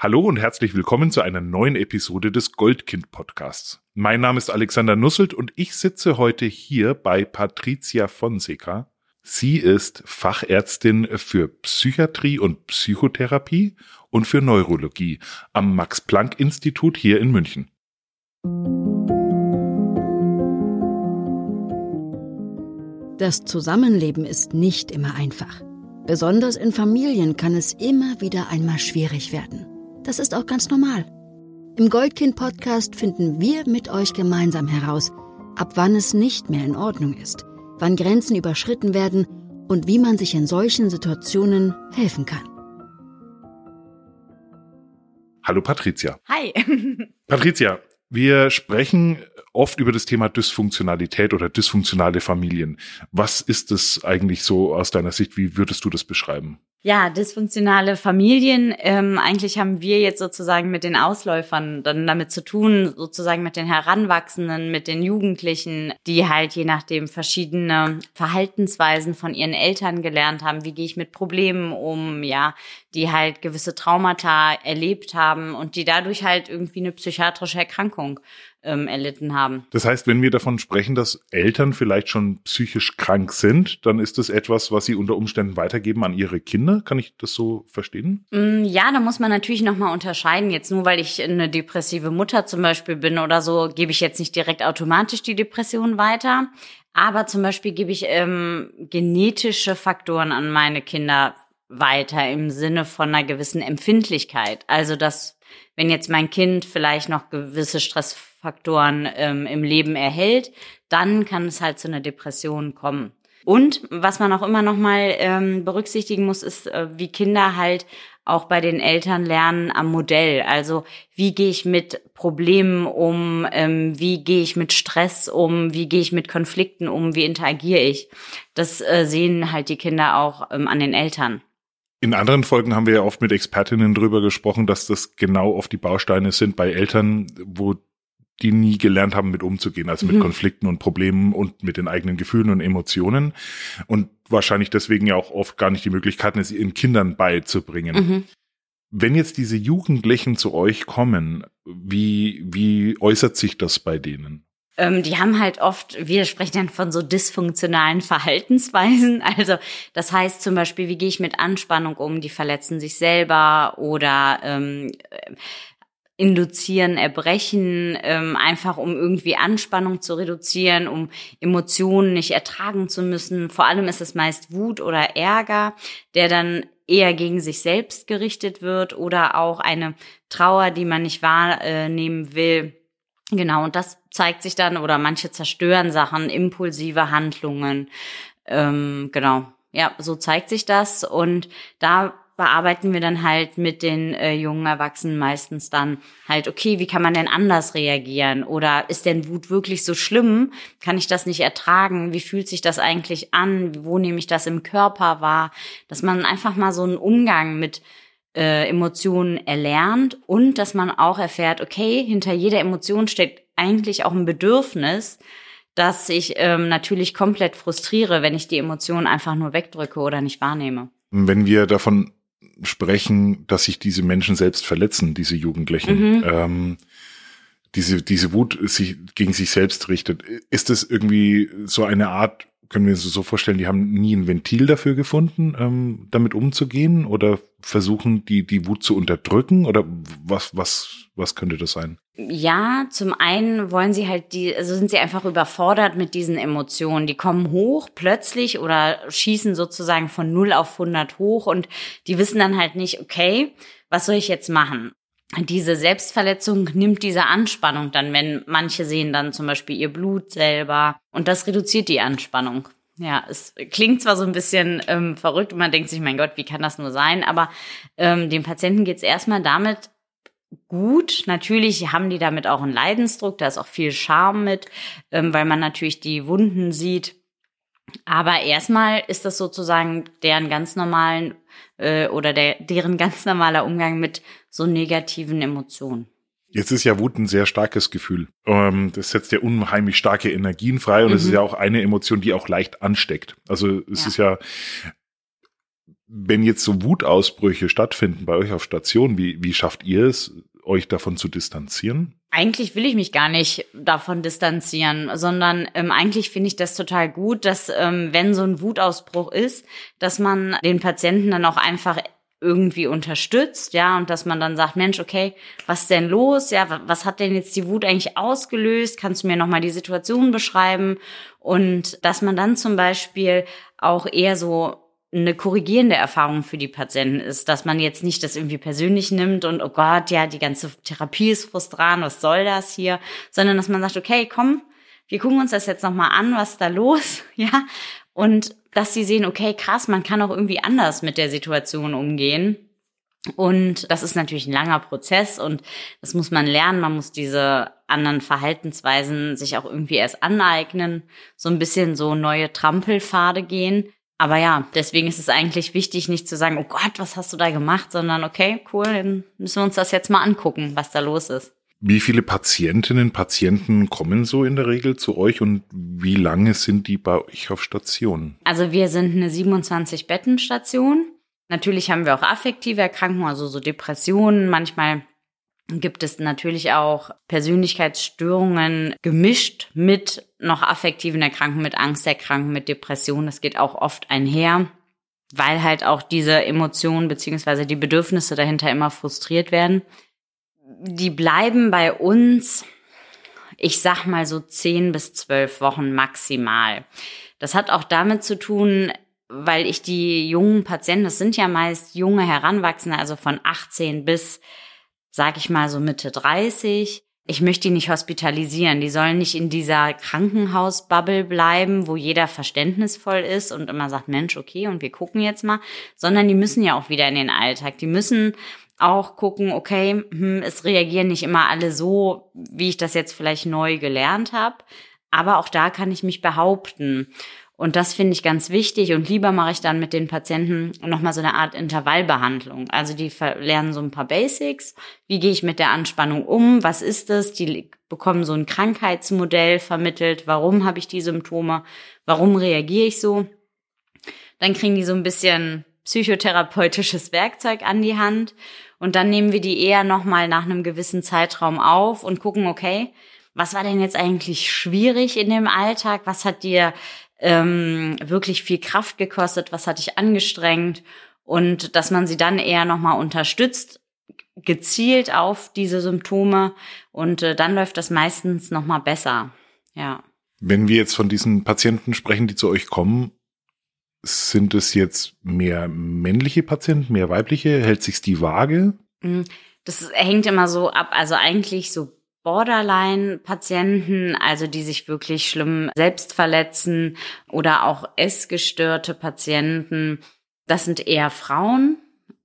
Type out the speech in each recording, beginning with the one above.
Hallo und herzlich willkommen zu einer neuen Episode des Goldkind Podcasts. Mein Name ist Alexander Nusselt und ich sitze heute hier bei Patricia Fonseca. Sie ist Fachärztin für Psychiatrie und Psychotherapie und für Neurologie am Max Planck Institut hier in München. Das Zusammenleben ist nicht immer einfach. Besonders in Familien kann es immer wieder einmal schwierig werden. Das ist auch ganz normal. Im Goldkind-Podcast finden wir mit euch gemeinsam heraus, ab wann es nicht mehr in Ordnung ist, wann Grenzen überschritten werden und wie man sich in solchen Situationen helfen kann. Hallo Patricia. Hi. Patricia, wir sprechen oft über das Thema Dysfunktionalität oder dysfunktionale Familien. Was ist das eigentlich so aus deiner Sicht? Wie würdest du das beschreiben? Ja, dysfunktionale Familien. Ähm, eigentlich haben wir jetzt sozusagen mit den Ausläufern dann damit zu tun, sozusagen mit den Heranwachsenden, mit den Jugendlichen, die halt je nachdem verschiedene Verhaltensweisen von ihren Eltern gelernt haben. Wie gehe ich mit Problemen um? Ja, die halt gewisse Traumata erlebt haben und die dadurch halt irgendwie eine psychiatrische Erkrankung ähm, erlitten haben. Das heißt, wenn wir davon sprechen, dass Eltern vielleicht schon psychisch krank sind, dann ist das etwas, was sie unter Umständen weitergeben an ihre Kinder. Kann ich das so verstehen? Mm, ja, da muss man natürlich nochmal unterscheiden. Jetzt nur, weil ich eine depressive Mutter zum Beispiel bin oder so, gebe ich jetzt nicht direkt automatisch die Depression weiter. Aber zum Beispiel gebe ich ähm, genetische Faktoren an meine Kinder weiter im Sinne von einer gewissen Empfindlichkeit. Also dass wenn jetzt mein Kind vielleicht noch gewisse Stressfaktoren ähm, im Leben erhält, dann kann es halt zu einer Depression kommen. Und was man auch immer noch mal ähm, berücksichtigen muss, ist, äh, wie Kinder halt auch bei den Eltern lernen am Modell. Also wie gehe ich mit Problemen um, ähm, wie gehe ich mit Stress um, wie gehe ich mit Konflikten um, wie interagiere ich. Das äh, sehen halt die Kinder auch ähm, an den Eltern. In anderen Folgen haben wir ja oft mit Expertinnen drüber gesprochen, dass das genau oft die Bausteine sind bei Eltern, wo die nie gelernt haben, mit umzugehen, also mit mhm. Konflikten und Problemen und mit den eigenen Gefühlen und Emotionen und wahrscheinlich deswegen ja auch oft gar nicht die Möglichkeiten, es ihren Kindern beizubringen. Mhm. Wenn jetzt diese Jugendlichen zu euch kommen, wie, wie äußert sich das bei denen? ähm, die haben halt oft, wir sprechen dann von so dysfunktionalen Verhaltensweisen. Also das heißt zum Beispiel, wie gehe ich mit Anspannung um? Die verletzen sich selber oder ähm, induzieren Erbrechen, ähm, einfach um irgendwie Anspannung zu reduzieren, um Emotionen nicht ertragen zu müssen. Vor allem ist es meist Wut oder Ärger, der dann eher gegen sich selbst gerichtet wird oder auch eine Trauer, die man nicht wahrnehmen will Genau, und das zeigt sich dann, oder manche zerstören Sachen, impulsive Handlungen. Ähm, genau, ja, so zeigt sich das. Und da bearbeiten wir dann halt mit den äh, jungen Erwachsenen meistens dann halt, okay, wie kann man denn anders reagieren? Oder ist denn Wut wirklich so schlimm? Kann ich das nicht ertragen? Wie fühlt sich das eigentlich an? Wo nehme ich das im Körper wahr? Dass man einfach mal so einen Umgang mit äh, Emotionen erlernt und dass man auch erfährt, okay, hinter jeder Emotion steckt eigentlich auch ein Bedürfnis, dass ich ähm, natürlich komplett frustriere, wenn ich die Emotionen einfach nur wegdrücke oder nicht wahrnehme. Wenn wir davon sprechen, dass sich diese Menschen selbst verletzen, diese Jugendlichen, mhm. ähm, diese, diese Wut sich gegen sich selbst richtet, ist das irgendwie so eine Art können wir uns so vorstellen, die haben nie ein Ventil dafür gefunden, ähm, damit umzugehen oder versuchen, die, die Wut zu unterdrücken oder was, was, was könnte das sein? Ja, zum einen wollen sie halt die, also sind sie einfach überfordert mit diesen Emotionen. Die kommen hoch plötzlich oder schießen sozusagen von 0 auf 100 hoch und die wissen dann halt nicht, okay, was soll ich jetzt machen? diese Selbstverletzung nimmt diese Anspannung dann, wenn manche sehen dann zum Beispiel ihr Blut selber und das reduziert die Anspannung. Ja, es klingt zwar so ein bisschen ähm, verrückt und man denkt sich, mein Gott, wie kann das nur sein? Aber ähm, dem Patienten geht es erstmal damit gut. Natürlich haben die damit auch einen Leidensdruck, da ist auch viel Charme mit, ähm, weil man natürlich die Wunden sieht. Aber erstmal ist das sozusagen deren ganz normalen äh, oder der, deren ganz normaler Umgang mit so negativen Emotionen. Jetzt ist ja Wut ein sehr starkes Gefühl. Ähm, das setzt ja unheimlich starke Energien frei und es mhm. ist ja auch eine Emotion, die auch leicht ansteckt. Also es ja. ist ja, Wenn jetzt so Wutausbrüche stattfinden bei euch auf Station, wie, wie schafft ihr es, euch davon zu distanzieren? Eigentlich will ich mich gar nicht davon distanzieren, sondern ähm, eigentlich finde ich das total gut, dass ähm, wenn so ein Wutausbruch ist, dass man den Patienten dann auch einfach irgendwie unterstützt, ja, und dass man dann sagt, Mensch, okay, was ist denn los? Ja, was hat denn jetzt die Wut eigentlich ausgelöst? Kannst du mir nochmal die Situation beschreiben? Und dass man dann zum Beispiel auch eher so eine korrigierende Erfahrung für die Patienten ist, dass man jetzt nicht das irgendwie persönlich nimmt und oh Gott, ja, die ganze Therapie ist frustrant, was soll das hier, sondern dass man sagt, okay, komm, wir gucken uns das jetzt nochmal an, was da los, ja, und dass sie sehen, okay, krass, man kann auch irgendwie anders mit der Situation umgehen. Und das ist natürlich ein langer Prozess und das muss man lernen. Man muss diese anderen Verhaltensweisen sich auch irgendwie erst aneignen, so ein bisschen so neue Trampelpfade gehen. Aber ja, deswegen ist es eigentlich wichtig, nicht zu sagen, oh Gott, was hast du da gemacht, sondern okay, cool, dann müssen wir uns das jetzt mal angucken, was da los ist. Wie viele Patientinnen, Patienten kommen so in der Regel zu euch und wie lange sind die bei euch auf Station? Also wir sind eine 27-Betten-Station. Natürlich haben wir auch affektive Erkrankungen, also so Depressionen. Manchmal gibt es natürlich auch Persönlichkeitsstörungen gemischt mit noch affektiven Erkrankungen, mit Angsterkrankungen, mit Depressionen. Das geht auch oft einher, weil halt auch diese Emotionen beziehungsweise die Bedürfnisse dahinter immer frustriert werden die bleiben bei uns, ich sag mal so zehn bis zwölf Wochen maximal. Das hat auch damit zu tun, weil ich die jungen Patienten, das sind ja meist junge Heranwachsende, also von 18 bis, sag ich mal, so Mitte 30. Ich möchte die nicht hospitalisieren. Die sollen nicht in dieser Krankenhausbubble bleiben, wo jeder verständnisvoll ist und immer sagt, Mensch, okay, und wir gucken jetzt mal, sondern die müssen ja auch wieder in den Alltag. Die müssen auch gucken, okay, hm, es reagieren nicht immer alle so, wie ich das jetzt vielleicht neu gelernt habe. Aber auch da kann ich mich behaupten. Und das finde ich ganz wichtig. Und lieber mache ich dann mit den Patienten nochmal so eine Art Intervallbehandlung. Also die lernen so ein paar Basics. Wie gehe ich mit der Anspannung um? Was ist es? Die bekommen so ein Krankheitsmodell vermittelt. Warum habe ich die Symptome? Warum reagiere ich so? Dann kriegen die so ein bisschen psychotherapeutisches Werkzeug an die Hand und dann nehmen wir die eher nochmal nach einem gewissen Zeitraum auf und gucken, okay, was war denn jetzt eigentlich schwierig in dem Alltag? Was hat dir ähm, wirklich viel Kraft gekostet? Was hat dich angestrengt? Und dass man sie dann eher nochmal unterstützt, gezielt auf diese Symptome und äh, dann läuft das meistens nochmal besser. Ja. Wenn wir jetzt von diesen Patienten sprechen, die zu euch kommen, sind es jetzt mehr männliche Patienten, mehr weibliche? Hält sich die Waage? Mm, das hängt immer so ab. Also eigentlich so Borderline-Patienten, also die sich wirklich schlimm selbst verletzen oder auch essgestörte Patienten. Das sind eher Frauen.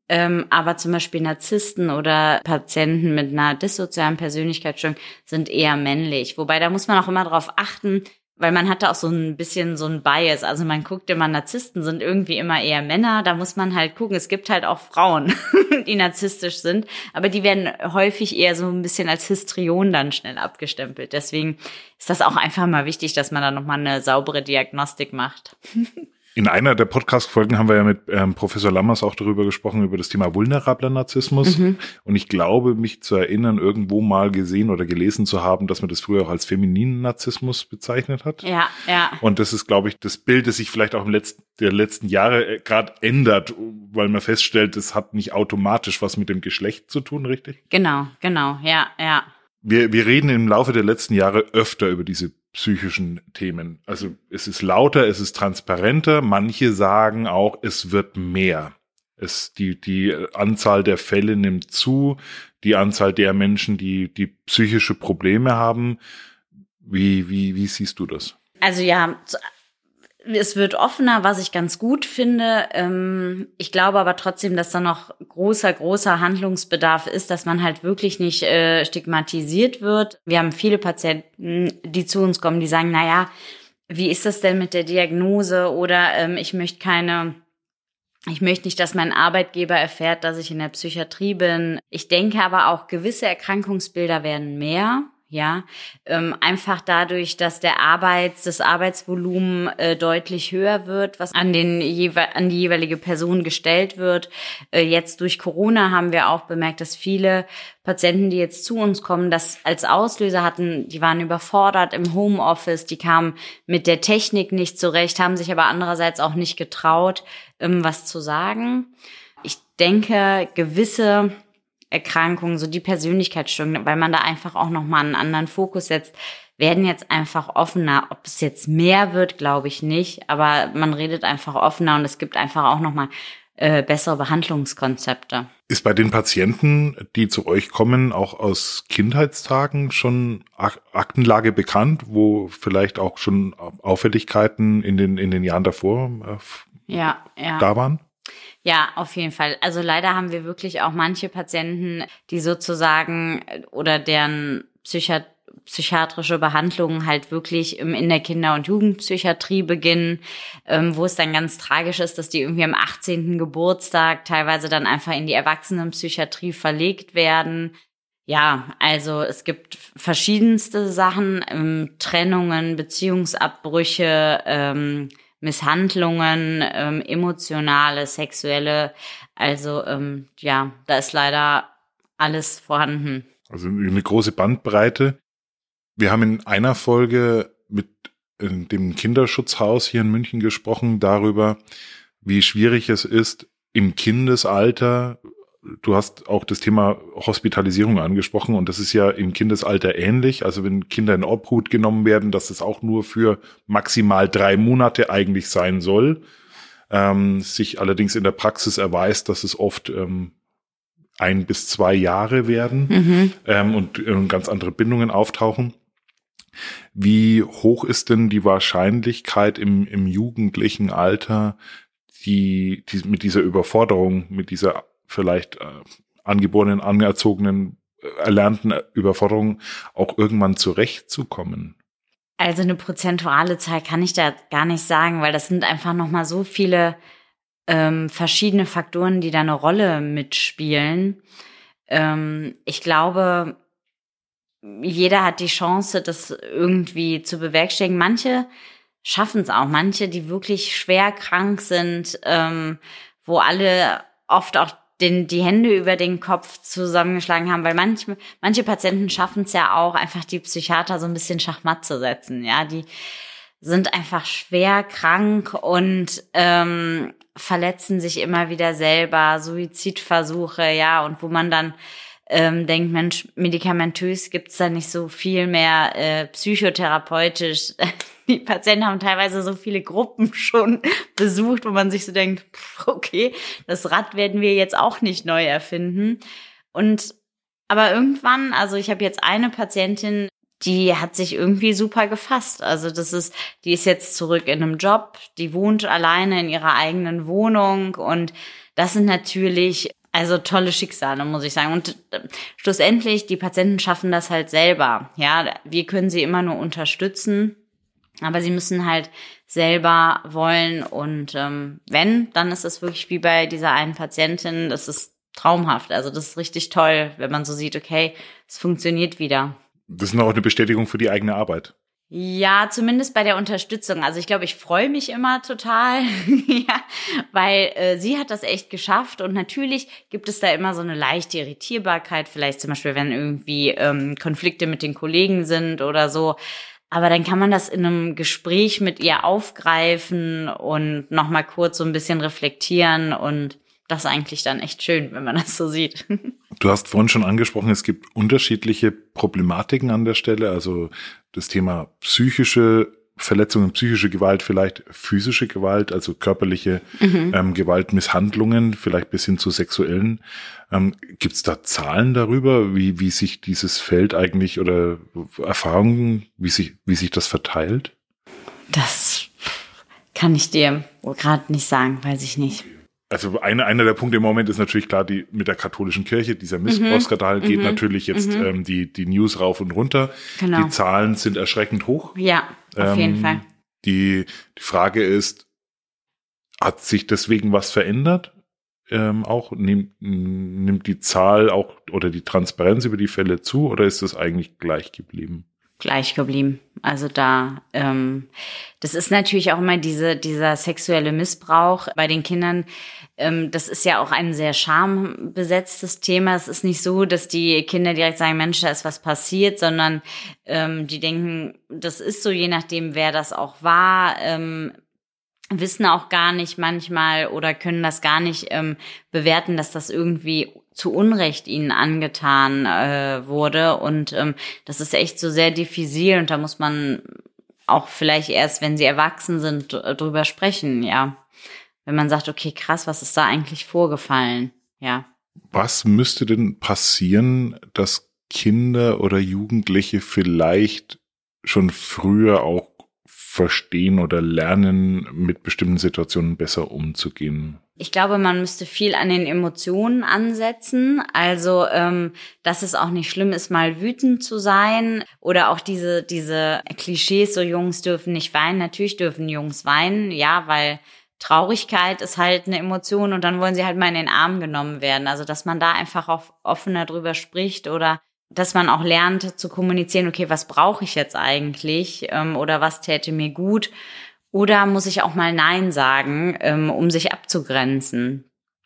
Ähm, aber zum Beispiel Narzissten oder Patienten mit einer dissozialen Persönlichkeitsstörung sind eher männlich. Wobei da muss man auch immer darauf achten, weil man hat da auch so ein bisschen so ein Bias. Also man guckt immer, Narzissten sind irgendwie immer eher Männer. Da muss man halt gucken. Es gibt halt auch Frauen, die narzisstisch sind, aber die werden häufig eher so ein bisschen als Histrion dann schnell abgestempelt. Deswegen ist das auch einfach mal wichtig, dass man da nochmal eine saubere Diagnostik macht. In einer der Podcast-Folgen haben wir ja mit ähm, Professor Lammers auch darüber gesprochen, über das Thema vulnerabler Narzissmus. Mhm. Und ich glaube, mich zu erinnern, irgendwo mal gesehen oder gelesen zu haben, dass man das früher auch als femininen Narzissmus bezeichnet hat. Ja, ja. Und das ist, glaube ich, das Bild, das sich vielleicht auch im letzten, der letzten Jahre äh, gerade ändert, weil man feststellt, es hat nicht automatisch was mit dem Geschlecht zu tun, richtig? Genau, genau, ja, ja. Wir, wir reden im Laufe der letzten Jahre öfter über diese psychischen Themen. Also es ist lauter, es ist transparenter. Manche sagen auch, es wird mehr. Es, die, die Anzahl der Fälle nimmt zu, die Anzahl der Menschen, die, die psychische Probleme haben. Wie, wie, wie siehst du das? Also ja, es wird offener, was ich ganz gut finde. Ähm, ich glaube aber trotzdem, dass da noch großer, großer Handlungsbedarf ist, dass man halt wirklich nicht äh, stigmatisiert wird. Wir haben viele Patienten, die zu uns kommen, die sagen, na ja, wie ist das denn mit der Diagnose? Oder ähm, ich möchte keine, ich möchte nicht, dass mein Arbeitgeber erfährt, dass ich in der Psychiatrie bin. Ich denke aber auch, gewisse Erkrankungsbilder werden mehr ja. Ähm, einfach dadurch, dass der Arbeits, das Arbeitsvolumen äh, deutlich höher wird, was an den an die jeweilige Person gestellt wird. Äh, jetzt durch Corona haben wir auch bemerkt, dass viele Patienten, die jetzt zu uns kommen, das als Auslöser hatten, die waren überfordert im Homeoffice, die kamen mit der Technik nicht zurecht, haben sich aber andererseits auch nicht getraut, ähm, was zu sagen. Ich denke, gewisse Erkrankungen, so die Persönlichkeitsstörungen, weil man da einfach auch nochmal einen anderen Fokus setzt, werden jetzt einfach offener. Ob es jetzt mehr wird, glaube ich nicht, aber man redet einfach offener und es gibt einfach auch nochmal äh, bessere Behandlungskonzepte. Ist bei den Patienten, die zu euch kommen, auch aus Kindheitstagen schon Aktenlage bekannt, wo vielleicht auch schon Auffälligkeiten in den, in den Jahren davor äh, ja, ja. da waren? Ja, auf jeden Fall. Also leider haben wir wirklich auch manche Patienten, die sozusagen oder deren Psychiat psychiatrische Behandlungen halt wirklich in der Kinder- und Jugendpsychiatrie beginnen, ähm, wo es dann ganz tragisch ist, dass die irgendwie am 18. Geburtstag teilweise dann einfach in die Erwachsenenpsychiatrie verlegt werden. Ja, also es gibt verschiedenste Sachen, ähm, Trennungen, Beziehungsabbrüche, ähm, Misshandlungen, ähm, emotionale, sexuelle. Also ähm, ja, da ist leider alles vorhanden. Also eine große Bandbreite. Wir haben in einer Folge mit dem Kinderschutzhaus hier in München gesprochen darüber, wie schwierig es ist, im Kindesalter du hast auch das Thema Hospitalisierung angesprochen und das ist ja im Kindesalter ähnlich. Also wenn Kinder in Obhut genommen werden, dass das auch nur für maximal drei Monate eigentlich sein soll. Ähm, sich allerdings in der Praxis erweist, dass es oft ähm, ein bis zwei Jahre werden mhm. ähm, und äh, ganz andere Bindungen auftauchen. Wie hoch ist denn die Wahrscheinlichkeit im, im jugendlichen Alter, die, die mit dieser Überforderung, mit dieser vielleicht äh, angeborenen, anerzogenen, äh, erlernten Überforderungen auch irgendwann zurechtzukommen? Also eine prozentuale Zahl kann ich da gar nicht sagen, weil das sind einfach noch mal so viele ähm, verschiedene Faktoren, die da eine Rolle mitspielen. Ähm, ich glaube, jeder hat die Chance, das irgendwie zu bewerkstelligen. Manche schaffen es auch, manche, die wirklich schwer krank sind, ähm, wo alle oft auch den, die Hände über den Kopf zusammengeschlagen haben, weil manche, manche Patienten schaffen es ja auch, einfach die Psychiater so ein bisschen Schachmatt zu setzen. Ja, die sind einfach schwer krank und ähm, verletzen sich immer wieder selber, Suizidversuche, ja, und wo man dann ähm, denkt, Mensch, medikamentös gibt's da nicht so viel mehr äh, psychotherapeutisch. Die Patienten haben teilweise so viele Gruppen schon besucht, wo man sich so denkt, okay, das Rad werden wir jetzt auch nicht neu erfinden. Und aber irgendwann, also ich habe jetzt eine Patientin, die hat sich irgendwie super gefasst. Also das ist, die ist jetzt zurück in einem Job, die wohnt alleine in ihrer eigenen Wohnung und das sind natürlich also tolle Schicksale, muss ich sagen. Und äh, schlussendlich, die Patienten schaffen das halt selber. Ja, wir können sie immer nur unterstützen, aber sie müssen halt selber wollen. Und ähm, wenn, dann ist es wirklich wie bei dieser einen Patientin, das ist traumhaft. Also das ist richtig toll, wenn man so sieht, okay, es funktioniert wieder. Das ist auch eine Bestätigung für die eigene Arbeit. Ja, zumindest bei der Unterstützung. Also ich glaube, ich freue mich immer total, ja, weil äh, sie hat das echt geschafft und natürlich gibt es da immer so eine leichte Irritierbarkeit, vielleicht zum Beispiel, wenn irgendwie ähm, Konflikte mit den Kollegen sind oder so. Aber dann kann man das in einem Gespräch mit ihr aufgreifen und nochmal kurz so ein bisschen reflektieren und das ist eigentlich dann echt schön, wenn man das so sieht. Du hast vorhin schon angesprochen, es gibt unterschiedliche Problematiken an der Stelle, also das Thema psychische Verletzungen, psychische Gewalt, vielleicht physische Gewalt, also körperliche mhm. ähm, Gewalt, Misshandlungen, vielleicht bis hin zu sexuellen. Ähm, Gibt es da Zahlen darüber, wie, wie sich dieses Feld eigentlich oder Erfahrungen, wie sich, wie sich das verteilt? Das kann ich dir gerade nicht sagen, weiß ich nicht also eine, einer der Punkte im Moment ist natürlich klar, die mit der katholischen Kirche, dieser Missbrauchsskandal mhm. geht mhm. natürlich jetzt mhm. ähm, die, die News rauf und runter. Genau. Die Zahlen sind erschreckend hoch. Ja, auf ähm, jeden Fall. Die, die Frage ist, hat sich deswegen was verändert? ähm, auch? Nimmt, nimmt die Zahl auch oder die Transparenz über die Fälle zu oder ist das eigentlich gleich geblieben? Gleich geblieben. Also da, ähm, das ist natürlich auch immer diese, dieser sexuelle Missbrauch bei den Kindern. Ähm, das ist ja auch ein sehr schambesetztes Thema. Es ist nicht so, dass die Kinder direkt sagen, Mensch, da ist was passiert, sondern ähm, die denken, das ist so, je nachdem, wer das auch war. Ähm, wissen auch gar nicht manchmal oder können das gar nicht ähm, bewerten, dass das irgendwie zu Unrecht ihnen angetan äh, wurde. Und ähm, das ist echt so sehr diffizil und da muss man auch vielleicht erst, wenn sie erwachsen sind, drüber sprechen, ja. Wenn man sagt, okay, krass, was ist da eigentlich vorgefallen? Ja. Was müsste denn passieren, dass Kinder oder Jugendliche vielleicht schon früher auch verstehen oder lernen, mit bestimmten Situationen besser umzugehen? Ich glaube, man müsste viel an den Emotionen ansetzen. Also, ähm, dass es auch nicht schlimm ist, mal wütend zu sein. Oder auch diese, diese Klischees, so Jungs dürfen nicht weinen. Natürlich dürfen Jungs weinen, ja, weil Traurigkeit ist halt eine Emotion und dann wollen sie halt mal in den Arm genommen werden. Also, dass man da einfach auch offener drüber spricht oder dass man auch lernt zu kommunizieren, okay, was brauche ich jetzt eigentlich ähm, oder was täte mir gut oder muss ich auch mal Nein sagen, ähm, um sich abzugrenzen.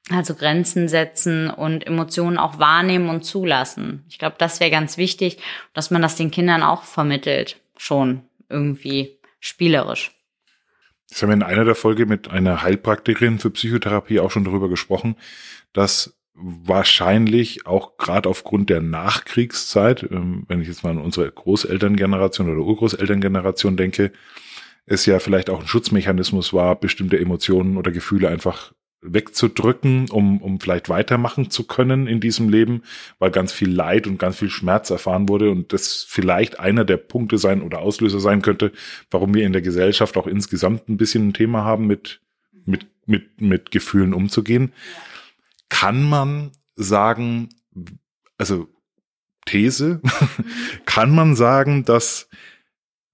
Also Grenzen setzen und Emotionen auch wahrnehmen und zulassen. Ich glaube, das wäre ganz wichtig, dass man das den Kindern auch vermittelt, schon irgendwie spielerisch. Das haben wir in einer der Folge mit einer Heilpraktikerin für Psychotherapie auch schon darüber gesprochen, dass wahrscheinlich auch gerade aufgrund der Nachkriegszeit, ähm, wenn ich jetzt mal an unsere Großelterngeneration oder Urgroßelterngeneration denke, es ja vielleicht auch ein Schutzmechanismus war, bestimmte Emotionen oder Gefühle einfach wegzudrücken, um, um vielleicht weitermachen zu können in diesem Leben, weil ganz viel Leid und ganz viel Schmerz erfahren wurde und das vielleicht einer der Punkte sein oder Auslöser sein könnte, warum wir in der Gesellschaft auch insgesamt ein bisschen ein Thema haben, mit, mit, mit, mit Gefühlen umzugehen. Kann man sagen, also These, kann man sagen, dass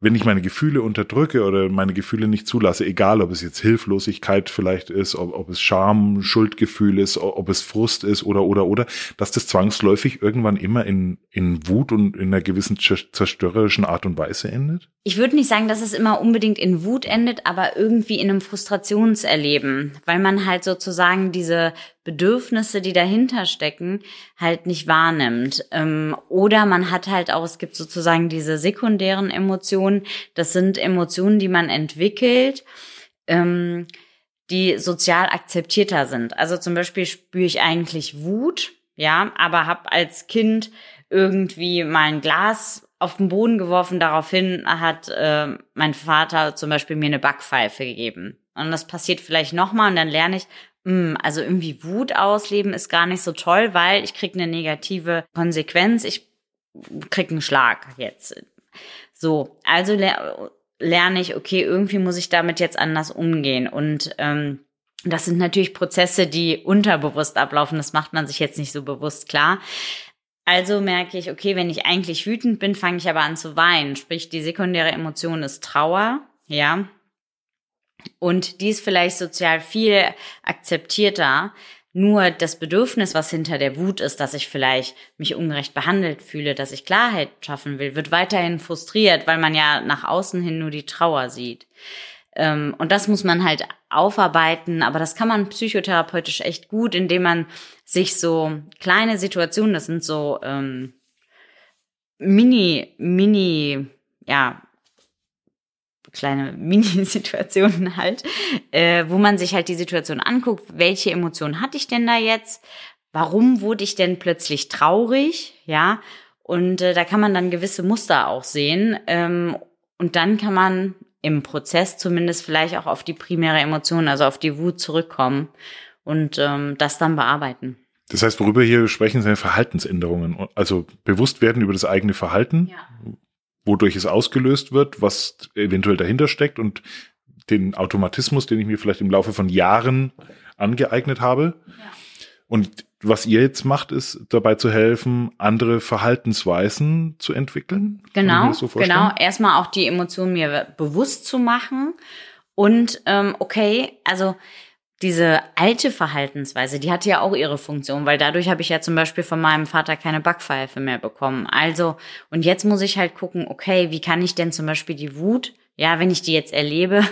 wenn ich meine Gefühle unterdrücke oder meine Gefühle nicht zulasse, egal ob es jetzt Hilflosigkeit vielleicht ist, ob, ob es Scham, Schuldgefühl ist, ob es Frust ist oder oder oder, dass das zwangsläufig irgendwann immer in, in Wut und in einer gewissen zerstörerischen Art und Weise endet? Ich würde nicht sagen, dass es immer unbedingt in Wut endet, aber irgendwie in einem Frustrationserleben, weil man halt sozusagen diese Bedürfnisse, die dahinter stecken, halt nicht wahrnimmt. Ähm, oder man hat halt auch, es gibt sozusagen diese sekundären Emotionen. Das sind Emotionen, die man entwickelt, ähm, die sozial akzeptierter sind. Also zum Beispiel spüre ich eigentlich Wut, ja, aber habe als Kind irgendwie mal ein Glas auf den Boden geworfen. Daraufhin hat äh, mein Vater zum Beispiel mir eine Backpfeife gegeben. Und das passiert vielleicht nochmal und dann lerne ich, also irgendwie Wut ausleben ist gar nicht so toll, weil ich krieg eine negative Konsequenz. Ich krieg einen Schlag jetzt. So, also ler lerne ich, okay, irgendwie muss ich damit jetzt anders umgehen. Und ähm, das sind natürlich Prozesse, die unterbewusst ablaufen. Das macht man sich jetzt nicht so bewusst klar. Also merke ich, okay, wenn ich eigentlich wütend bin, fange ich aber an zu weinen. Sprich, die sekundäre Emotion ist Trauer, ja. Und die ist vielleicht sozial viel akzeptierter. Nur das Bedürfnis, was hinter der Wut ist, dass ich vielleicht mich ungerecht behandelt fühle, dass ich Klarheit schaffen will, wird weiterhin frustriert, weil man ja nach außen hin nur die Trauer sieht. Ähm, und das muss man halt aufarbeiten, aber das kann man psychotherapeutisch echt gut, indem man sich so kleine Situationen, das sind so ähm, Mini, Mini, ja, kleine Mini-Situationen halt, äh, wo man sich halt die Situation anguckt, welche Emotionen hatte ich denn da jetzt? Warum wurde ich denn plötzlich traurig? Ja, und äh, da kann man dann gewisse Muster auch sehen. Ähm, und dann kann man im Prozess zumindest vielleicht auch auf die primäre Emotion, also auf die Wut zurückkommen und ähm, das dann bearbeiten. Das heißt, worüber wir hier sprechen, sind Verhaltensänderungen. Also bewusst werden über das eigene Verhalten, ja wodurch es ausgelöst wird, was eventuell dahinter steckt und den Automatismus, den ich mir vielleicht im Laufe von Jahren angeeignet habe. Ja. Und was ihr jetzt macht, ist dabei zu helfen, andere Verhaltensweisen zu entwickeln. Genau, so genau. Erstmal auch die Emotionen mir bewusst zu machen und ähm, okay, also diese alte Verhaltensweise, die hatte ja auch ihre Funktion, weil dadurch habe ich ja zum Beispiel von meinem Vater keine Backpfeife mehr bekommen. Also, und jetzt muss ich halt gucken, okay, wie kann ich denn zum Beispiel die Wut, ja, wenn ich die jetzt erlebe,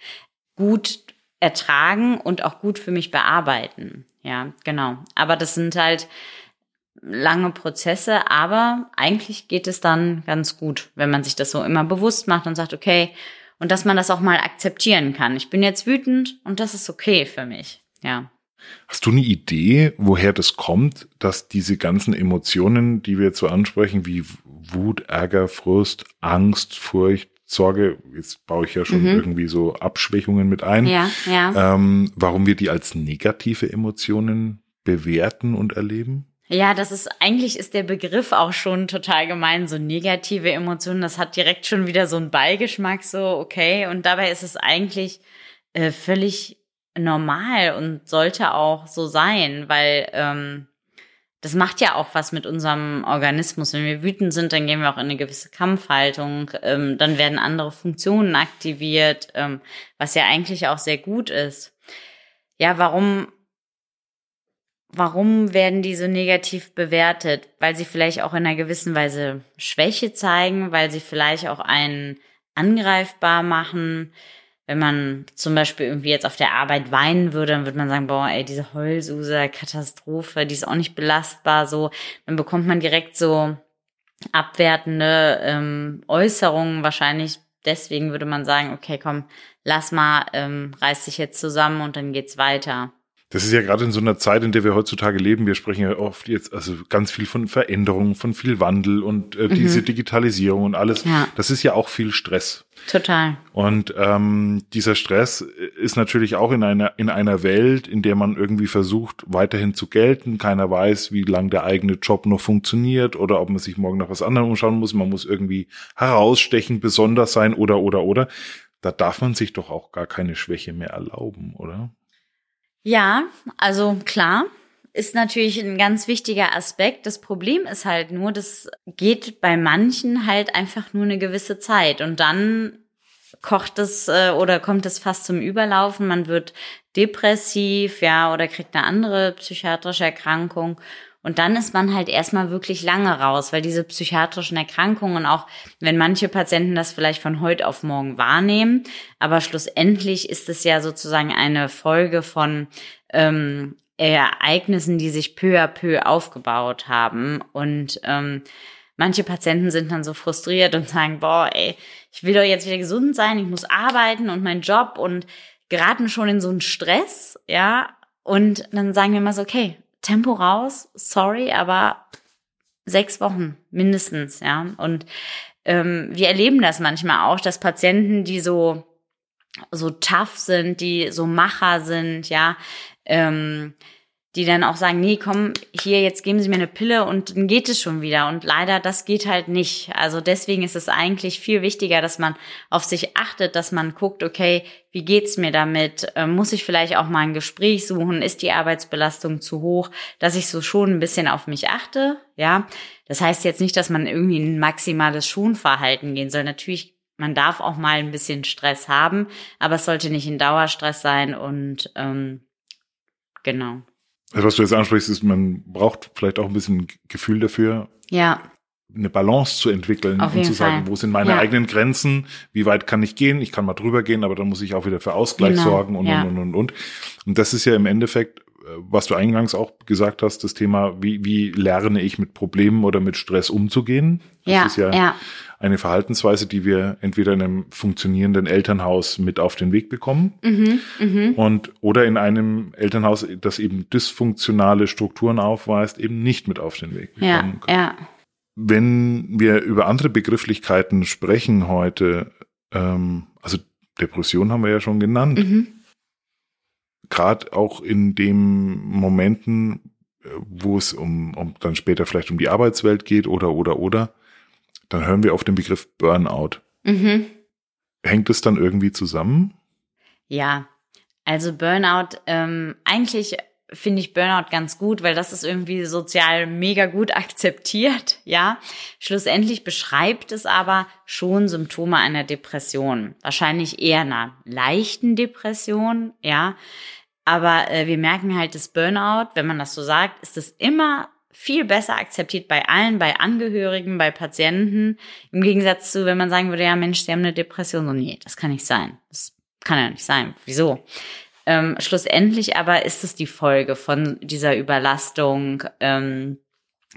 gut ertragen und auch gut für mich bearbeiten. Ja, genau. Aber das sind halt lange Prozesse, aber eigentlich geht es dann ganz gut, wenn man sich das so immer bewusst macht und sagt, okay, und dass man das auch mal akzeptieren kann. Ich bin jetzt wütend und das ist okay für mich. Ja. Hast du eine Idee, woher das kommt, dass diese ganzen Emotionen, die wir jetzt so ansprechen, wie Wut, Ärger, Frust, Angst, Furcht, Sorge, jetzt baue ich ja schon mhm. irgendwie so Abschwächungen mit ein, ja, ja. Ähm, warum wir die als negative Emotionen bewerten und erleben? Ja, das ist eigentlich ist der Begriff auch schon total gemein, so negative Emotionen. Das hat direkt schon wieder so einen Beigeschmack, so okay. Und dabei ist es eigentlich äh, völlig normal und sollte auch so sein, weil ähm, das macht ja auch was mit unserem Organismus. Wenn wir wütend sind, dann gehen wir auch in eine gewisse Kampfhaltung. Ähm, dann werden andere Funktionen aktiviert, ähm, was ja eigentlich auch sehr gut ist. Ja, warum Warum werden die so negativ bewertet? Weil sie vielleicht auch in einer gewissen Weise Schwäche zeigen, weil sie vielleicht auch einen angreifbar machen. Wenn man zum Beispiel irgendwie jetzt auf der Arbeit weinen würde, dann würde man sagen, boah, ey, diese Heulsuse, Katastrophe, die ist auch nicht belastbar, so. Dann bekommt man direkt so abwertende ähm, Äußerungen. Wahrscheinlich deswegen würde man sagen, okay, komm, lass mal, ähm, reiß dich jetzt zusammen und dann geht's weiter. Das ist ja gerade in so einer Zeit, in der wir heutzutage leben. Wir sprechen ja oft jetzt also ganz viel von Veränderungen, von viel Wandel und äh, mhm. diese Digitalisierung und alles. Ja. Das ist ja auch viel Stress. Total. Und ähm, dieser Stress ist natürlich auch in einer in einer Welt, in der man irgendwie versucht weiterhin zu gelten. Keiner weiß, wie lang der eigene Job noch funktioniert oder ob man sich morgen nach was anderem umschauen muss. Man muss irgendwie herausstechen, besonders sein oder oder oder. Da darf man sich doch auch gar keine Schwäche mehr erlauben, oder? Ja, also klar, ist natürlich ein ganz wichtiger Aspekt. Das Problem ist halt nur, das geht bei manchen halt einfach nur eine gewisse Zeit und dann kocht es äh, oder kommt es fast zum Überlaufen. Man wird depressiv, ja, oder kriegt eine andere psychiatrische Erkrankung und dann ist man halt erstmal wirklich lange raus, weil diese psychiatrischen Erkrankungen, auch wenn manche Patienten das vielleicht von heute auf morgen wahrnehmen, aber schlussendlich ist es ja sozusagen eine Folge von ähm, Ereignissen, die sich peu à peu aufgebaut haben. Und ähm, manche Patienten sind dann so frustriert und sagen, boah, ey, ich will doch jetzt wieder gesund sein, ich muss arbeiten und mein Job und geraten schon in so einen Stress, ja. Und dann sagen wir mal so, okay, Tempo raus, sorry, aber sechs Wochen mindestens, ja. Und ähm, wir erleben das manchmal auch, dass Patienten, die so so tough sind, die so Macher sind, ja, ähm, die dann auch sagen, nee, komm, hier, jetzt geben Sie mir eine Pille und dann geht es schon wieder. Und leider, das geht halt nicht. Also deswegen ist es eigentlich viel wichtiger, dass man auf sich achtet, dass man guckt, okay, wie geht's mir damit? Ähm, muss ich vielleicht auch mal ein Gespräch suchen? Ist die Arbeitsbelastung zu hoch? Dass ich so schon ein bisschen auf mich achte, ja. Das heißt jetzt nicht, dass man irgendwie ein maximales Schonverhalten gehen soll. Natürlich man darf auch mal ein bisschen Stress haben, aber es sollte nicht in Dauerstress sein und ähm, genau. Also was du jetzt ansprichst, ist, man braucht vielleicht auch ein bisschen Gefühl dafür. Ja. Eine Balance zu entwickeln und zu sagen, Fall. wo sind meine ja. eigenen Grenzen, wie weit kann ich gehen, ich kann mal drüber gehen, aber dann muss ich auch wieder für Ausgleich genau. sorgen und, ja. und, und, und, und. Und das ist ja im Endeffekt, was du eingangs auch gesagt hast, das Thema, wie, wie lerne ich mit Problemen oder mit Stress umzugehen? Das ja, ist ja, ja eine Verhaltensweise, die wir entweder in einem funktionierenden Elternhaus mit auf den Weg bekommen mhm, mh. und oder in einem Elternhaus, das eben dysfunktionale Strukturen aufweist, eben nicht mit auf den Weg bekommen. Ja, ja. Wenn wir über andere Begrifflichkeiten sprechen heute, ähm, also Depression haben wir ja schon genannt, Mhm. Gerade auch in den Momenten, äh, wo es um, um dann später vielleicht um die Arbeitswelt geht oder oder oder, dann hören wir auf den Begriff Burnout. Mhm. Hängt es dann irgendwie zusammen? Ja, also Burnout, ähm, eigentlich finde ich Burnout ganz gut, weil das ist irgendwie sozial mega gut akzeptiert, ja. Schlussendlich beschreibt es aber schon Symptome einer Depression. Wahrscheinlich eher einer leichten Depression, ja. Aber äh, wir merken halt, das Burnout, wenn man das so sagt, ist es immer viel besser akzeptiert bei allen, bei Angehörigen, bei Patienten. Im Gegensatz zu, wenn man sagen würde, ja Mensch, Sie haben eine Depression. So, nee, das kann nicht sein. Das kann ja nicht sein. Wieso? Ähm, schlussendlich aber ist es die Folge von dieser Überlastung, ähm,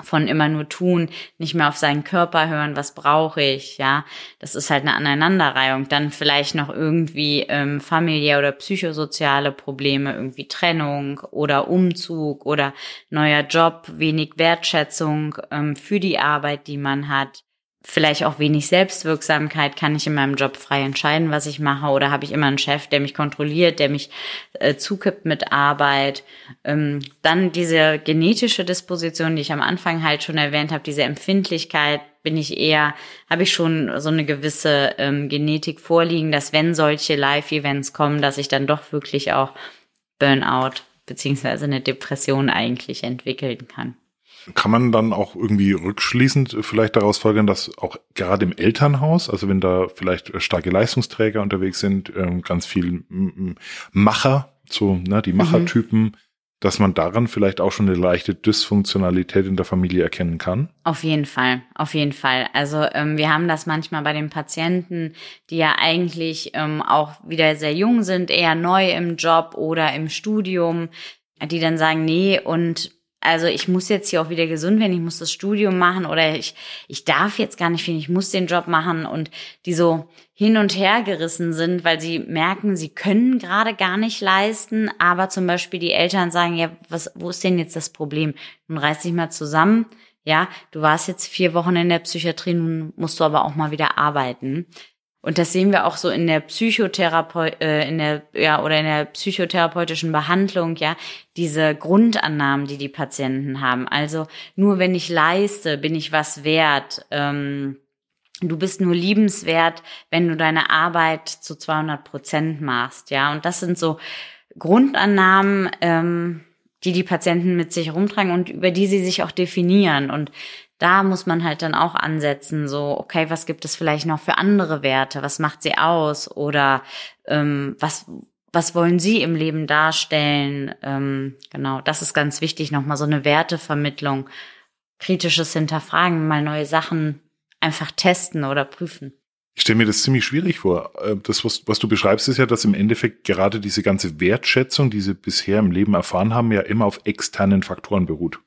von immer nur tun, nicht mehr auf seinen Körper hören, was brauche ich, ja, das ist halt eine Aneinanderreihung. Dann vielleicht noch irgendwie ähm, familiär oder psychosoziale Probleme, irgendwie Trennung oder Umzug oder neuer Job, wenig Wertschätzung ähm, für die Arbeit, die man hat vielleicht auch wenig Selbstwirksamkeit, kann ich in meinem Job frei entscheiden, was ich mache, oder habe ich immer einen Chef, der mich kontrolliert, der mich äh, zukippt mit Arbeit. Ähm, dann diese genetische Disposition, die ich am Anfang halt schon erwähnt habe, diese Empfindlichkeit, bin ich eher, habe ich schon so eine gewisse ähm, Genetik vorliegen, dass wenn solche Live-Events kommen, dass ich dann doch wirklich auch Burnout beziehungsweise eine Depression eigentlich entwickeln kann. Kann man dann auch irgendwie rückschließend vielleicht daraus folgern, dass auch gerade im Elternhaus, also wenn da vielleicht starke Leistungsträger unterwegs sind, ähm, ganz viel Macher, so ne, die Machertypen, mhm. dass man daran vielleicht auch schon eine leichte Dysfunktionalität in der Familie erkennen kann? Auf jeden Fall, auf jeden Fall. Also ähm, wir haben das manchmal bei den Patienten, die ja eigentlich ähm, auch wieder sehr jung sind, eher neu im Job oder im Studium, die dann sagen, nee, und also ich muss jetzt hier auch wieder gesund werden, ich muss das Studium machen oder ich, ich darf jetzt gar nicht viel, ich muss den Job machen und die so hin und her gerissen sind, weil sie merken, sie können gerade gar nicht leisten, aber zum Beispiel die Eltern sagen, ja, was, wo ist denn jetzt das Problem? Nun reiß dich mal zusammen, ja, du warst jetzt vier Wochen in der Psychiatrie, nun musst du aber auch mal wieder arbeiten. Und das sehen wir auch so in der Psychotherapie, äh, in der, ja, oder in der psychotherapeutischen Behandlung, ja, diese Grundannahmen, die die Patienten haben. Also nur wenn ich leiste, bin ich was wert. Ähm, du bist nur liebenswert, wenn du deine Arbeit zu 200 Prozent machst, ja. Und das sind so Grundannahmen, ähm, die die Patienten mit sich rumtragen und über die sie sich auch definieren. Und da muss man halt dann auch ansetzen, so, okay, was gibt es vielleicht noch für andere Werte? Was macht sie aus? Oder ähm, was, was wollen sie im Leben darstellen? Ähm, genau, das ist ganz wichtig, nochmal so eine Wertevermittlung, kritisches Hinterfragen, mal neue Sachen einfach testen oder prüfen. Ich stelle mir das ziemlich schwierig vor. Äh, das, was, was du beschreibst, ist ja, dass im Endeffekt gerade diese ganze Wertschätzung, die sie bisher im Leben erfahren haben, ja immer auf externen Faktoren beruht.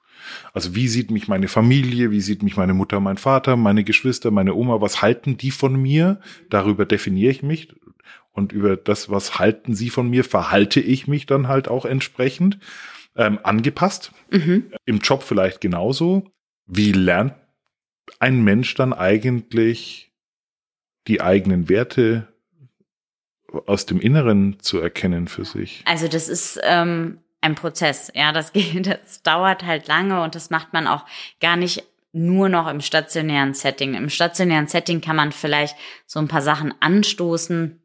Also wie sieht mich meine Familie, wie sieht mich meine Mutter, mein Vater, meine Geschwister, meine Oma, was halten die von mir? Darüber definiere ich mich und über das, was halten sie von mir, verhalte ich mich dann halt auch entsprechend ähm, angepasst. Mhm. Im Job vielleicht genauso. Wie lernt ein Mensch dann eigentlich die eigenen Werte aus dem Inneren zu erkennen für sich? Also das ist ähm, ein Prozess. Ja, das geht, das dauert halt lange und das macht man auch gar nicht nur noch im stationären Setting. Im stationären Setting kann man vielleicht so ein paar Sachen anstoßen,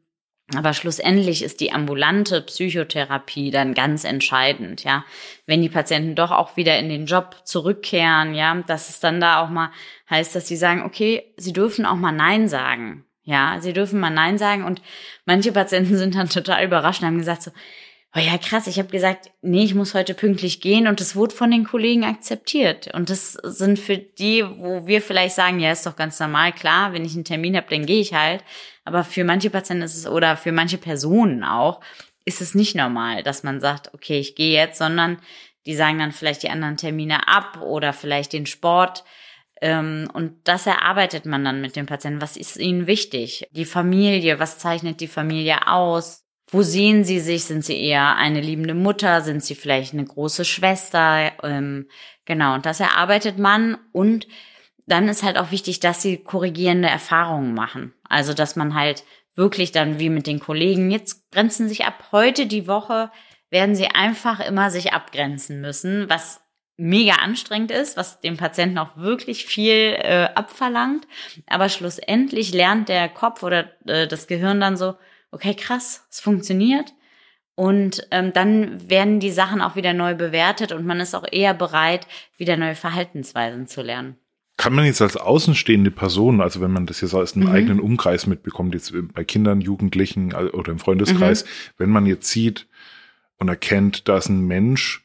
aber schlussendlich ist die ambulante Psychotherapie dann ganz entscheidend, ja. Wenn die Patienten doch auch wieder in den Job zurückkehren, ja, dass es dann da auch mal heißt, dass sie sagen, okay, sie dürfen auch mal Nein sagen. Ja, sie dürfen mal Nein sagen und manche Patienten sind dann total überrascht und haben gesagt so, oh ja, krass, ich habe gesagt, nee, ich muss heute pünktlich gehen und das wurde von den Kollegen akzeptiert. Und das sind für die, wo wir vielleicht sagen, ja, ist doch ganz normal, klar, wenn ich einen Termin habe, dann gehe ich halt. Aber für manche Patienten ist es oder für manche Personen auch, ist es nicht normal, dass man sagt, okay, ich gehe jetzt, sondern die sagen dann vielleicht die anderen Termine ab oder vielleicht den Sport. Ähm, und das erarbeitet man dann mit dem Patienten. Was ist ihnen wichtig? Die Familie, was zeichnet die Familie aus? Wo sehen Sie sich? Sind Sie eher eine liebende Mutter? Sind Sie vielleicht eine große Schwester? Ähm, genau, und das erarbeitet man. Und dann ist halt auch wichtig, dass Sie korrigierende Erfahrungen machen. Also, dass man halt wirklich dann wie mit den Kollegen, jetzt grenzen sich ab heute die Woche, werden Sie einfach immer sich abgrenzen müssen, was mega anstrengend ist, was dem Patienten auch wirklich viel äh, abverlangt. Aber schlussendlich lernt der Kopf oder äh, das Gehirn dann so, okay, krass, es funktioniert. Und ähm, dann werden die Sachen auch wieder neu bewertet und man ist auch eher bereit, wieder neue Verhaltensweisen zu lernen. Kann man jetzt als außenstehende Person, also wenn man das jetzt aus einem mhm. eigenen Umkreis mitbekommt, jetzt bei Kindern, Jugendlichen oder im Freundeskreis, mhm. wenn man jetzt sieht, und erkennt, da ist ein Mensch,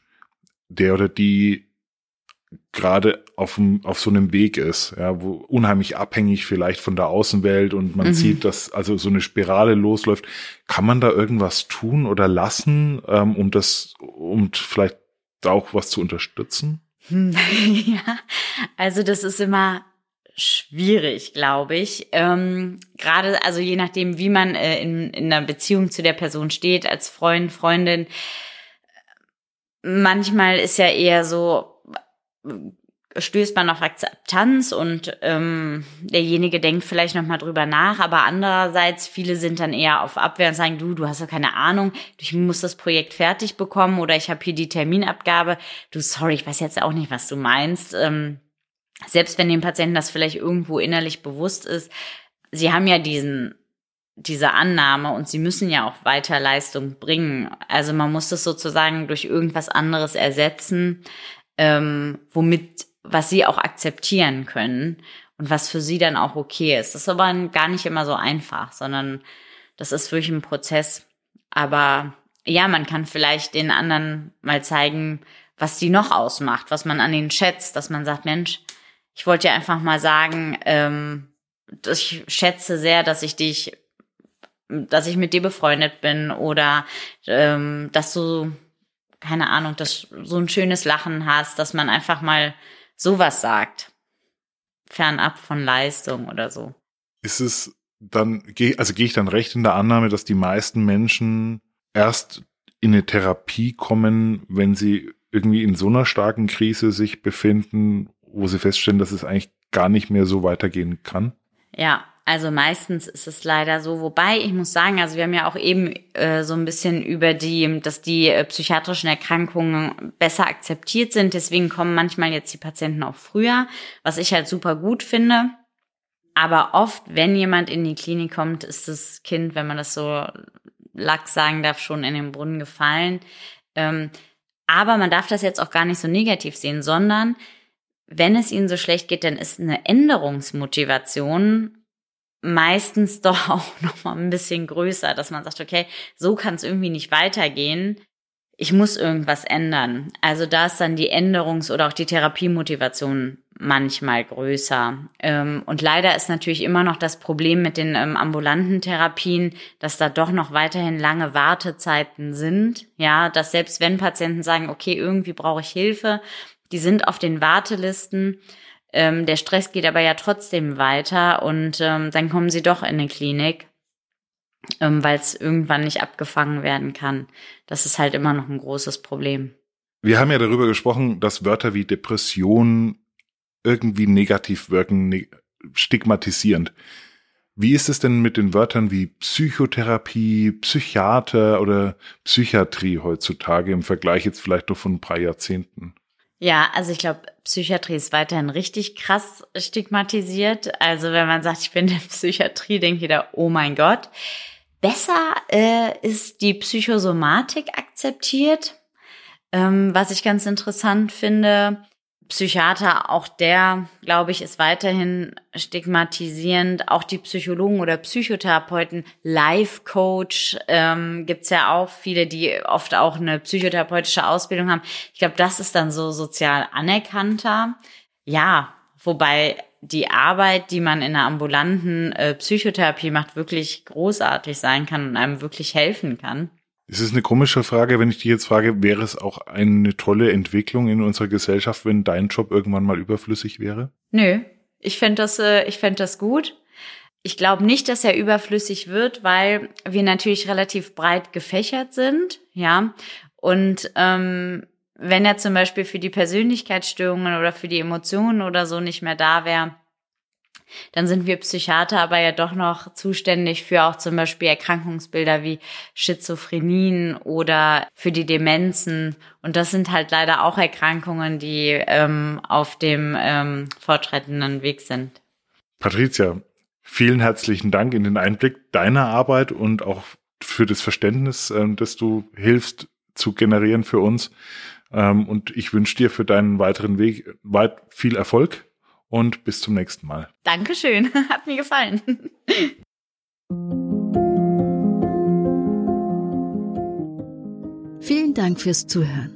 der oder die gerade auf, auf so einem Weg ist, ja, wo unheimlich abhängig vielleicht von der Außenwelt und man mhm. sieht, dass also so eine Spirale losläuft. Kann man da irgendwas tun oder lassen, ähm, um das, um vielleicht auch was zu unterstützen? ja, also das ist immer schwierig, glaube ich. Ähm, Gerade, also je nachdem, wie man äh, in, in einer Beziehung zu der Person steht, als Freund, Freundin. Manchmal ist ja eher so, stößt man auf Akzeptanz und ähm, derjenige denkt vielleicht noch mal drüber nach, aber andererseits viele sind dann eher auf Abwehr und sagen, du, du hast ja keine Ahnung, ich muss das Projekt fertig bekommen oder ich habe hier die Terminabgabe. Du, sorry, ich weiß jetzt auch nicht, was du meinst. Ähm, selbst wenn dem Patienten das vielleicht irgendwo innerlich bewusst ist, sie haben ja diesen diese Annahme und sie müssen ja auch weiter Leistung bringen. Also man muss das sozusagen durch irgendwas anderes ersetzen, ähm, womit was sie auch akzeptieren können und was für sie dann auch okay ist. Das ist aber gar nicht immer so einfach, sondern das ist wirklich ein Prozess. Aber ja, man kann vielleicht den anderen mal zeigen, was die noch ausmacht, was man an ihnen schätzt, dass man sagt, Mensch, ich wollte dir einfach mal sagen, ähm, ich schätze sehr, dass ich dich, dass ich mit dir befreundet bin oder ähm, dass du, keine Ahnung, dass so ein schönes Lachen hast, dass man einfach mal sowas sagt. Fernab von Leistung oder so. Ist es dann, also gehe ich dann recht in der Annahme, dass die meisten Menschen erst in eine Therapie kommen, wenn sie irgendwie in so einer starken Krise sich befinden wo sie feststellen, dass es eigentlich gar nicht mehr so weitergehen kann? Ja, also meistens ist es leider so. Wobei ich muss sagen, also wir haben ja auch eben äh, so ein bisschen über die, dass die äh, psychiatrischen Erkrankungen besser akzeptiert sind. Deswegen kommen manchmal jetzt die Patienten auch früher, was ich halt super gut finde. Aber oft, wenn jemand in die Klinik kommt, ist das Kind, wenn man das so lax sagen darf, schon in den Brunnen gefallen. Ähm, aber man darf das jetzt auch gar nicht so negativ sehen, sondern wenn es ihnen so schlecht geht, dann ist eine Änderungsmotivation meistens doch auch noch mal ein bisschen größer, dass man sagt, okay, so kann es irgendwie nicht weitergehen. Ich muss irgendwas ändern. Also da ist dann die Änderungs- oder auch die Therapiemotivation manchmal größer. Ähm, und leider ist natürlich immer noch das Problem mit den ähm, ambulanten Therapien, dass da doch noch weiterhin lange Wartezeiten sind. Ja, dass selbst wenn Patienten sagen, okay, irgendwie brauche ich Hilfe, die sind auf den Wartelisten. Ähm, der Stress geht aber ja trotzdem weiter und ähm, dann kommen sie doch in eine Klinik, ähm, weil es irgendwann nicht abgefangen werden kann. Das ist halt immer noch ein großes Problem. Wir haben ja darüber gesprochen, dass Wörter wie Depression irgendwie negativ wirken, ne stigmatisierend. Wie ist es denn mit den Wörtern wie Psychotherapie, Psychiater oder Psychiatrie heutzutage im Vergleich jetzt vielleicht doch von ein paar Jahrzehnten? Ja, also ich glaube, Psychiatrie ist weiterhin richtig krass stigmatisiert. Also wenn man sagt, ich bin in der Psychiatrie, denkt jeder, oh mein Gott. Besser äh, ist die Psychosomatik akzeptiert, ähm, was ich ganz interessant finde. Psychiater, auch der, glaube ich, ist weiterhin stigmatisierend. Auch die Psychologen oder Psychotherapeuten, Life Coach, ähm, gibt's ja auch viele, die oft auch eine psychotherapeutische Ausbildung haben. Ich glaube, das ist dann so sozial anerkannter. Ja, wobei die Arbeit, die man in einer ambulanten äh, Psychotherapie macht, wirklich großartig sein kann und einem wirklich helfen kann. Es ist eine komische Frage, wenn ich dich jetzt frage, wäre es auch eine tolle Entwicklung in unserer Gesellschaft, wenn dein Job irgendwann mal überflüssig wäre? Nö, ich fände das, äh, ich fände das gut. Ich glaube nicht, dass er überflüssig wird, weil wir natürlich relativ breit gefächert sind, ja. Und ähm, wenn er zum Beispiel für die Persönlichkeitsstörungen oder für die Emotionen oder so nicht mehr da wäre, dann sind wir Psychiater aber ja doch noch zuständig für auch zum Beispiel Erkrankungsbilder wie Schizophrenien oder für die Demenzen. Und das sind halt leider auch Erkrankungen, die ähm, auf dem ähm, fortschreitenden Weg sind. Patricia, vielen herzlichen Dank in den Einblick deiner Arbeit und auch für das Verständnis, ähm, das du hilfst zu generieren für uns. Ähm, und ich wünsche dir für deinen weiteren Weg weit viel Erfolg und bis zum nächsten Mal. Dankeschön, hat mir gefallen. Vielen Dank fürs Zuhören.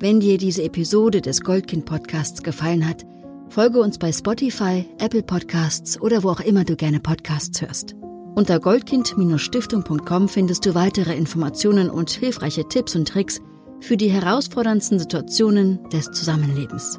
Wenn dir diese Episode des Goldkind Podcasts gefallen hat, folge uns bei Spotify, Apple Podcasts oder wo auch immer du gerne Podcasts hörst. Unter goldkind-stiftung.com findest du weitere Informationen und hilfreiche Tipps und Tricks für die herausforderndsten Situationen des Zusammenlebens.